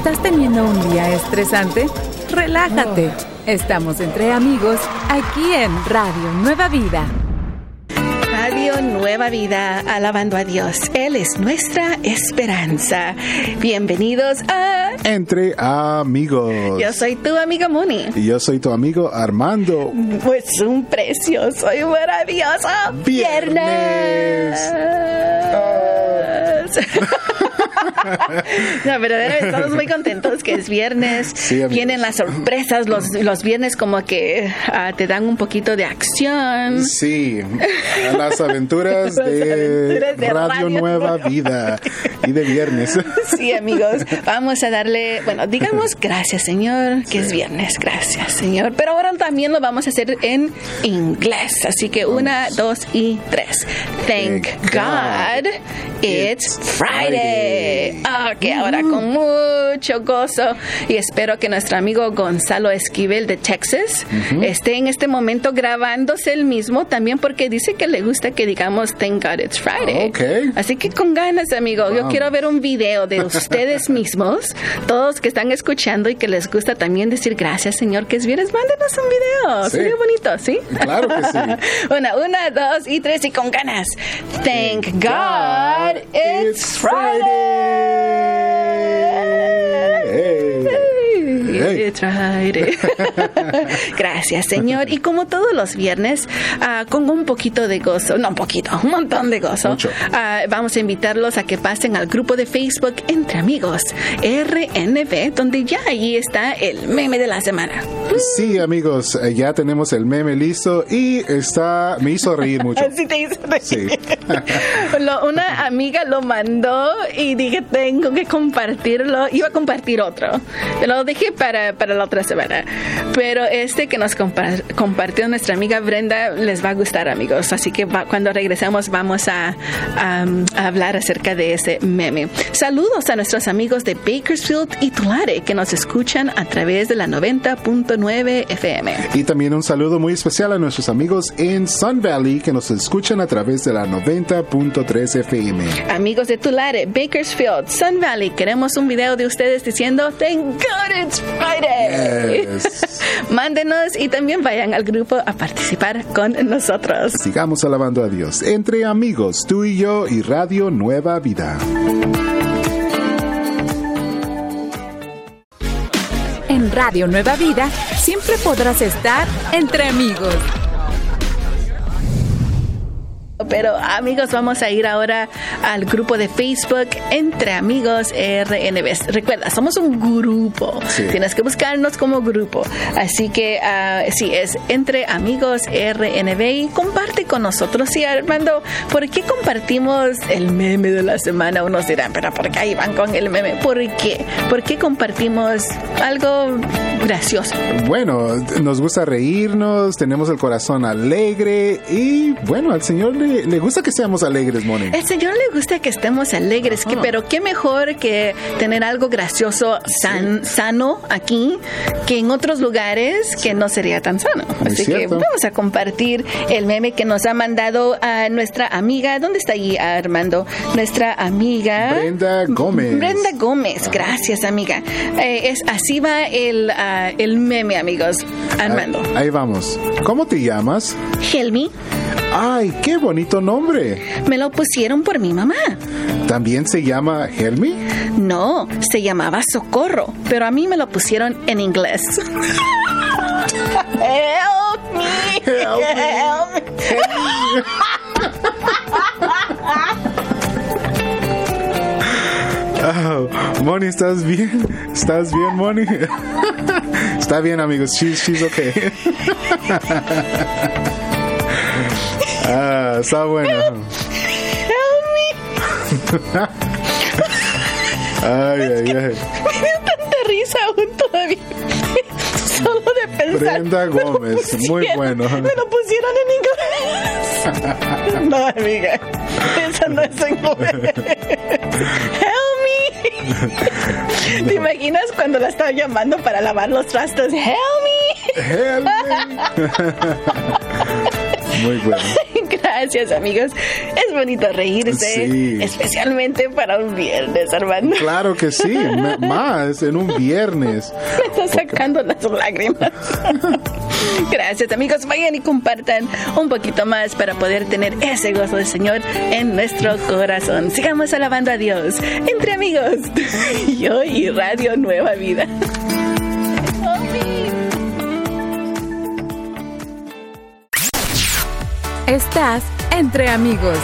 ¿Estás teniendo un día estresante? Relájate. Estamos entre amigos aquí en Radio Nueva Vida. Radio Nueva Vida, alabando a Dios. Él es nuestra esperanza. Bienvenidos a Entre amigos. Yo soy tu amiga Moni. Y yo soy tu amigo Armando. Pues un precioso y maravilloso Viernes. no, pero estamos muy contentos que es viernes. Sí. Vienen las sorpresas. Los, los viernes como que ah, te dan un poquito de acción. Sí, las aventuras, Las de, aventuras de Radio, Radio Nueva Nueva Vida y de viernes. Sí, amigos, vamos a darle, bueno, digamos gracias, Señor, que es viernes, gracias, Señor. Pero ahora también lo vamos a hacer en inglés. Así que una, dos y tres. Thank Thank God God it's it's Friday. Ok, ahora con mucho gozo y espero que nuestro amigo Gonzalo Esquivel de Texas esté en este momento grabándose el mismo también porque dice que le gusta que digamos Thank God it's Friday. Ok. Así que con ganas, amigo. Yo quiero ver un video de ustedes mismos, todos que están escuchando y que les gusta también decir gracias, Señor, que es viernes. Mándenos un video. Sí. Sería bonito, ¿sí? Claro que sí. una, una, dos y tres y con ganas. Thank God it's Friday. Gracias, Señor. Y como todos los viernes, ah, con un poquito de gozo, no un poquito, un montón de gozo, ah, vamos a invitarlos a que pasen al grupo de Facebook Entre Amigos, RNV, donde ya ahí está el meme de la semana. Sí, amigos, eh, ya tenemos el meme listo y está, me hizo reír mucho. Así te hizo reír. Sí. Lo- una amiga lo mandó y dije, tengo que compartirlo. Iba a compartir otro. Lo dejé para, para la otra semana. Pero este que nos compa- compartió nuestra amiga Brenda les va a gustar, amigos. Así que va- cuando regresemos vamos a, a- a hablar acerca de ese meme. Saludos a nuestros amigos de Bakersfield y Tulare que nos escuchan a través de la 90.9 FM. Y también un saludo muy especial a nuestros amigos en Sun Valley que nos escuchan a través de la 90.3 FM. Amigos de Tulare, Bakersfield, Sun Valley, queremos un video de ustedes diciendo Thank God it's Friday. Yes. Mándenos y también vayan al grupo a participar con nosotros. Sigamos alabando a Dios. Entre amigos, tú y yo y Radio Nueva Vida. En Radio Nueva Vida siempre podrás estar entre amigos. Pero amigos, vamos a ir ahora al grupo de Facebook Entre Amigos RNB. Recuerda, somos un grupo. Sí. Tienes que buscarnos como grupo. Así que ah, sí, es Entre Amigos RNB y comparte con nosotros. Sí, Armando, ¿por qué compartimos el meme de la semana? Unos dirán, pero ¿por qué ahí van con el meme? ¿Por qué? ¿Por qué compartimos algo gracioso? Bueno, nos gusta reírnos, tenemos el corazón alegre y bueno, al Señor le, le gusta que seamos alegres, Moni. El Señor le gusta que estemos alegres, que, Ah. pero qué mejor que tener algo gracioso, san- sano aquí, que en otros lugares que no sería tan sano. Muy Así cierto. que vamos a compartir el meme que nos ha mandado a nuestra amiga. ¿Dónde está ahí, Armando? Nuestra amiga. Brenda Gómez. Brenda Gómez, gracias amiga. Eh, es, así va el, ah, el meme, amigos. Armando. Ahí, ahí vamos. ¿Cómo te llamas? Helmi, Ay, qué bonito nombre. me lo pusieron por mi mamá. ¿También se llama Helmi? No, se llamaba Socorro, pero a mí me lo pusieron en inglés. Help me. Help me. Help me. Oh, Moni, ¿estás bien? ¿Estás bien, Moni? Está bien, amigos. She's, she's okay. ah, está bueno. Help me. Ay, ay, ay. Me dio tanta risa aún todavía. Solo de pensar. Brenda Gómez, muy bueno. Me lo pusieron en inglés. No, amiga. Eso no es inglés. Help me. ¿Te imaginas cuando la estaba llamando para lavar los trastos? Help me. Help me. Muy bueno. Gracias, amigos. Es bonito reírse, Sí. especialmente para un viernes, Armando. Claro que sí, más en un viernes. Me está sacando las lágrimas. Gracias, amigos. Vayan y compartan un poquito más para poder tener ese gozo del Señor en nuestro corazón. Sigamos alabando a Dios entre amigos. Yo y Radio Nueva Vida. Estás entre amigos.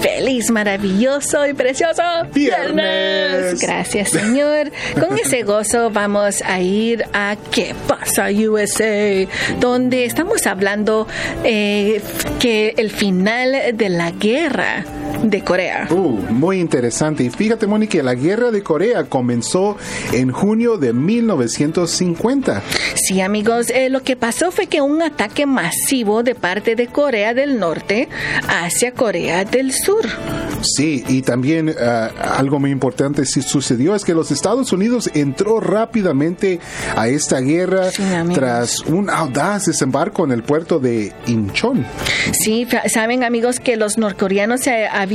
Feliz, maravilloso y precioso Viernes. Gracias, Señor. Con ese gozo vamos a ir a ¿Qué pasa USA? Donde estamos hablando eh, que el final de la guerra de Corea. Uh, muy interesante. Y fíjate, Mónica, la guerra de Corea comenzó en junio de 1950. Sí, amigos, eh, lo que pasó fue que un ataque masivo de parte de Corea del Norte hacia Corea del Sur. Sí, y también ah, algo muy importante sí sucedió es que los Estados Unidos entró rápidamente a esta guerra Sí, tras un audaz desembarco en el puerto de Incheon. Sí, saben amigos que los norcoreanos se habían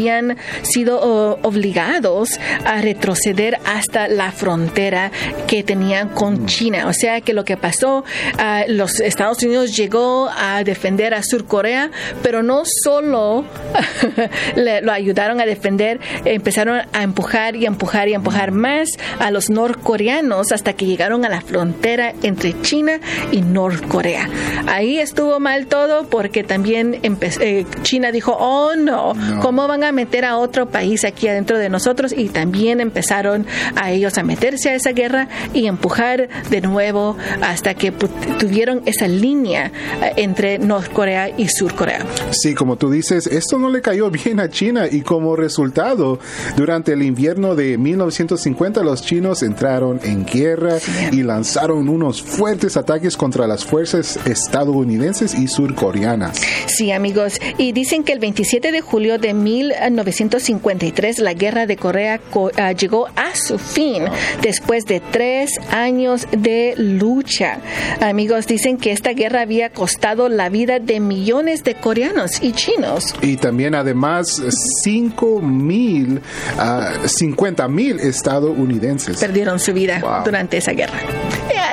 sido oh, obligados a retroceder hasta la frontera que tenían con China. O sea que lo que pasó, ah, los Estados Unidos llegó a defender a Sur Corea, pero no solo le- lo ayudaron a defender, empezaron a empujar y empujar y empujar más a los norcoreanos hasta que llegaron a la frontera entre China y Norcorea. Ahí estuvo mal todo porque también eh, China dijo, oh no, No. ¿cómo van a meter a otro país aquí adentro de nosotros? Y también empezaron a ellos a meterse a esa guerra y empujar de nuevo hasta que tuvieron esa línea eh, entre Norcorea y Surcorea. Sí, como tú dices, esto no le cayó bien a China y como resultado, durante el invierno de 1950 los chinos entraron en guerra y lanzaron unos fuertes ataques contra las fuerzas estadounidenses y surcoreanas. Sí, amigos. Y dicen que el 27 de julio de 1953 la guerra de Corea co- ah, llegó a su fin después de tres años de lucha. Amigos, dicen que esta guerra había costado la vida de millones de coreanos y chinos. Y también además 5 mil, ah, 50 mil estadounidenses. Perdieron su vida Wow. durante esa guerra.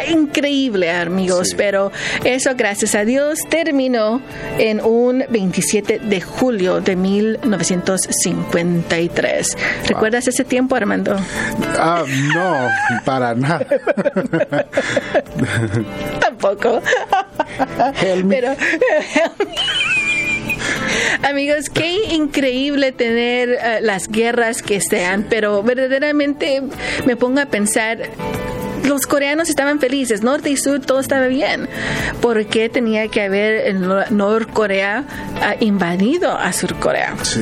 Increíble, amigos, Sí. pero eso, gracias a Dios, terminó en un 27 de julio de 1953. ¿Recuerdas ese tiempo, Armando? Ah, no, para nada. Tampoco. Pero. Amigos, qué increíble tener eh, las guerras que sean, pero verdaderamente me pongo a pensar. Los coreanos estaban felices, norte y sur, todo estaba bien. ¿Por qué tenía que haber el Nor- Norcorea ah, invadido a Surcorea? Sí.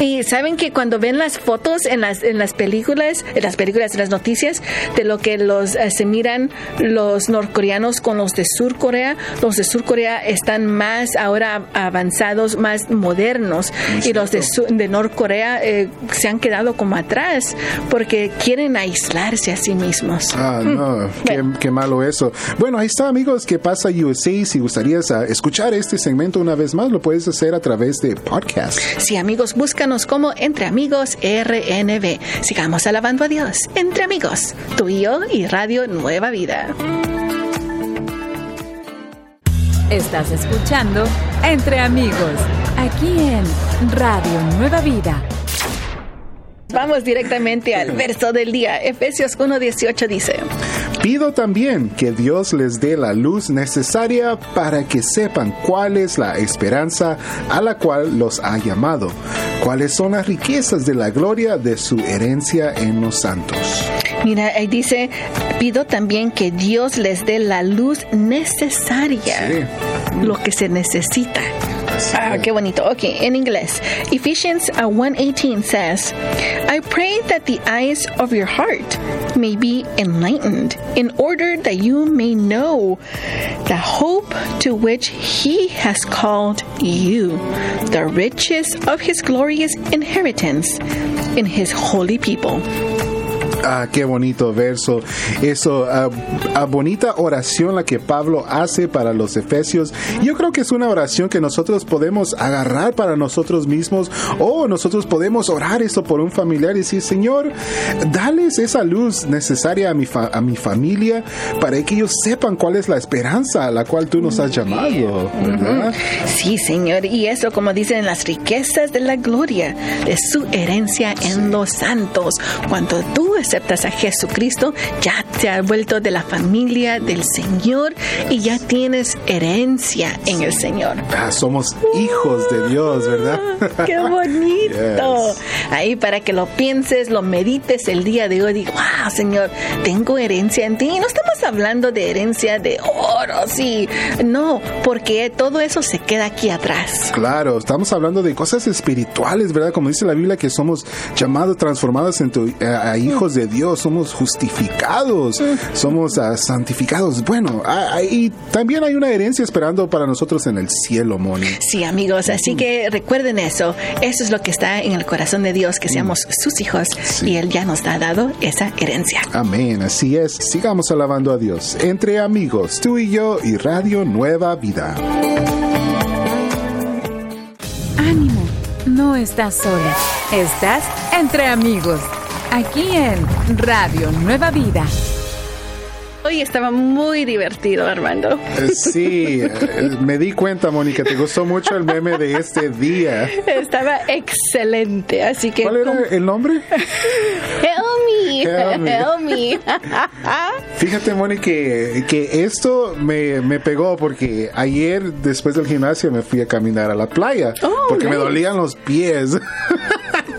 Y saben que cuando ven las fotos en las en las películas, en las películas, en las noticias de lo que los eh, se miran los norcoreanos con los de Sur Corea, los de Sur Corea están más ahora avanzados, más modernos y los de, Su- de Norcorea eh, se han quedado como atrás porque quieren aislarse a sí mismos. Ah, no, qué, qué malo eso. Bueno, ahí está, amigos. ¿Qué pasa, USA? Si gustarías ah, escuchar este segmento una vez más, lo puedes hacer a través de podcast. Sí, amigos, búscanos como Entre Amigos RNB. Sigamos alabando a Dios. Entre Amigos, tú y yo y Radio Nueva Vida. Estás escuchando Entre Amigos, aquí en Radio Nueva Vida. Vamos directamente al verso del día. Efesios 1.18 dice, Pido también que Dios les dé la luz necesaria para que sepan cuál es la esperanza a la cual los ha llamado, cuáles son las riquezas de la gloria de su herencia en los santos. mira, ahí dice, pido también que Dios les dé la luz necesaria, lo que se necesita. Ah, qué bonito. Ok, en inglés. Ephesians uh, 1.18 says, I pray that the eyes of your heart may be enlightened in order that you may know the hope to which he has called you, the riches of his glorious inheritance in his holy people. Ah, qué bonito verso. Eso, ah, ah, bonita oración la que Pablo hace para los efesios. Yo creo que es una oración que nosotros podemos agarrar para nosotros mismos o nosotros podemos orar eso por un familiar y decir, Señor, dales esa luz necesaria a mi, a mi familia para que ellos sepan cuál es la esperanza a la cual tú nos has llamado, ¿verdad? Sí, Señor. Y eso, como dicen, las riquezas de la gloria de su herencia en los santos. Cuando tú aceptas a Jesucristo, ya te has vuelto de la familia del Señor y ya tienes herencia en el Señor. Ah, somos hijos de Dios, ¿verdad? ¡Qué bonito! Ahí para que lo pienses, lo medites el día de hoy, digo, wow, Señor, tengo herencia en ti. No estamos hablando de herencia de oro, sí. No, porque todo eso se queda aquí atrás. Claro, estamos hablando de cosas espirituales, ¿verdad? Como dice la Biblia, que somos llamados, transformados en tu, a hijos de Dios, somos justificados, somos uh, santificados. Bueno, y también hay una herencia esperando para nosotros en el cielo, Moni. Sí, amigos, así que recuerden eso. Eso es lo que está en el corazón de Dios, que seamos sus hijos y Él ya nos ha dado esa herencia. Amén, así es. Sigamos alabando a Dios. Entre amigos, tú y yo y Radio Nueva Vida. Ánimo, no estás sola. Estás entre amigos aquí en Radio Nueva Vida. Hoy estaba muy divertido, Armando. Eh, sí, eh, me di cuenta, Mónica, te gustó mucho el meme de este día. Estaba excelente, así que... ¿Cuál era el nombre? Help me, help me. Fíjate, Mónica, que, esto me, me, pegó porque ayer, después del gimnasio, me fui a caminar a la playa oh, porque me dolían los pies.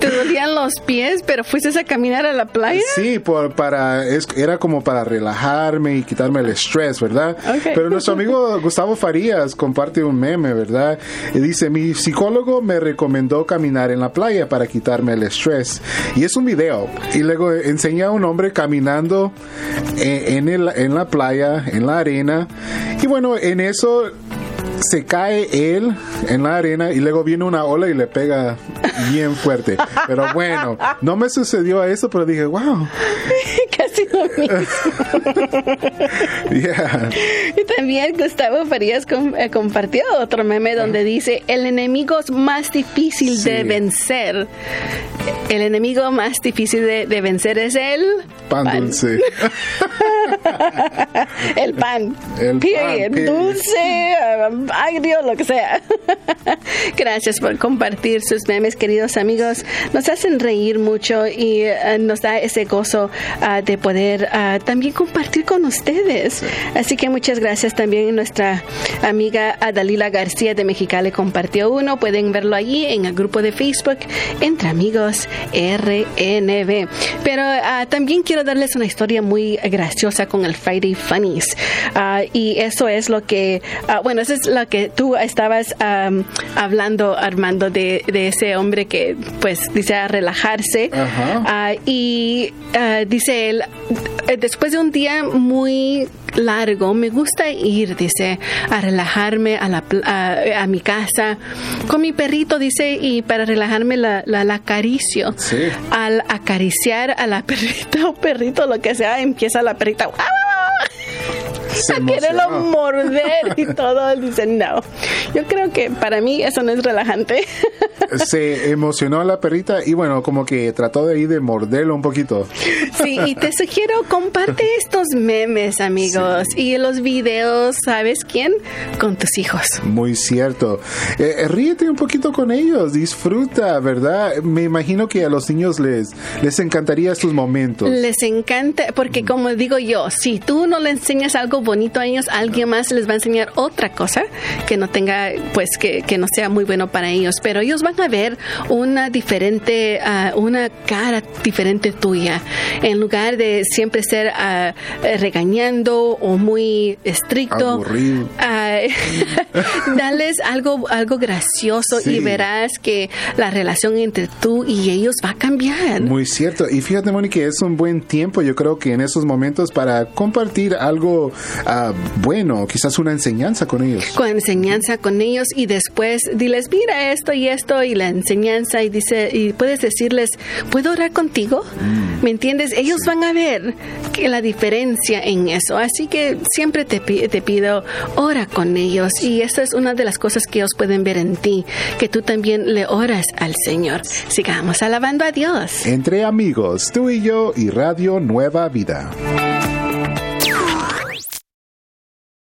¿Te dolían los pies, pero fuiste a caminar a la playa? Sí, por, para, era como para relajarme y quitarme el estrés, ¿verdad? Pero nuestro amigo Gustavo Farías comparte un meme, ¿verdad? Y dice, mi psicólogo me recomendó caminar en la playa para quitarme el estrés. Y es un video. Y luego enseña a un hombre caminando en, en, en la playa, en la arena. Y bueno, en eso se cae él en la arena y luego viene una ola y le pega bien fuerte. Pero bueno, no me sucedió eso, pero dije, wow. Casi lo mismo. Y también Gustavo Farías eh, compartió otro meme donde dice, el enemigo más difícil de vencer. El enemigo más difícil de, vencer es el pan, dulce. el pan. El pan, Dulce, agrio, lo que sea. Gracias por compartir sus memes, queridos amigos. Nos hacen reír mucho y eh, nos da ese gozo ah, de poder ah, también compartir con ustedes. Así que muchas gracias también. Nuestra amiga Adalila García de Mexicali compartió uno. Pueden verlo allí en el grupo de Facebook Entre Amigos RNB. Pero ah, también quiero darles una historia muy graciosa con el Friday Funnies. y eso es lo que, bueno, eso es lo que tú estabas hablando, Armando, de, ese hombre que pues dice a relajarse. Ah, y ah, dice él, eh, después de un día muy largo, me gusta ir, dice, a relajarme a, la, a, mi casa con mi perrito, dice, y para relajarme la, la, acaricio. Al acariciar a la perrita o perrito, lo que sea, empieza la perrita a quererlo morder y todo. Dicen, no. Yo creo que para mí eso no es relajante. Se emocionó la perrita y bueno, como que trató de ir de morderlo un poquito. Sí, y te sugiero, comparte estos memes, amigos, y los videos, ¿sabes quién? Con tus hijos. Muy cierto. Eh, ríete un poquito con ellos, disfruta, ¿verdad? Me imagino que a los niños les, les encantaría estos momentos. Les encanta, porque como digo yo, si tú no le enseñas algo bonito a ellos, alguien más les va a enseñar otra cosa que no tenga, pues que, que no sea muy bueno para ellos. Pero ellos van a ver una diferente, uh, una cara diferente tuya. En lugar de siempre ser uh, regañando o muy estricto, uh, dales algo, algo gracioso y verás que la relación entre tú y ellos va a cambiar. Muy cierto. Y fíjate, Mónica, es un buen tiempo, yo creo que en esos momentos para compartir algo ah, bueno, quizás una enseñanza con ellos. Con enseñanza con ellos y después diles, mira esto y esto y la enseñanza y dice, y puedes decirles, ¿puedo orar contigo? Mm. ¿Me entiendes? Ellos van a ver que la diferencia en eso. Así que siempre te, te pido, ora con ellos y esa es una de las cosas que ellos pueden ver en ti, que tú también le oras al Señor. Sigamos alabando a Dios. Entre amigos, tú y yo y Radio Nueva Vida.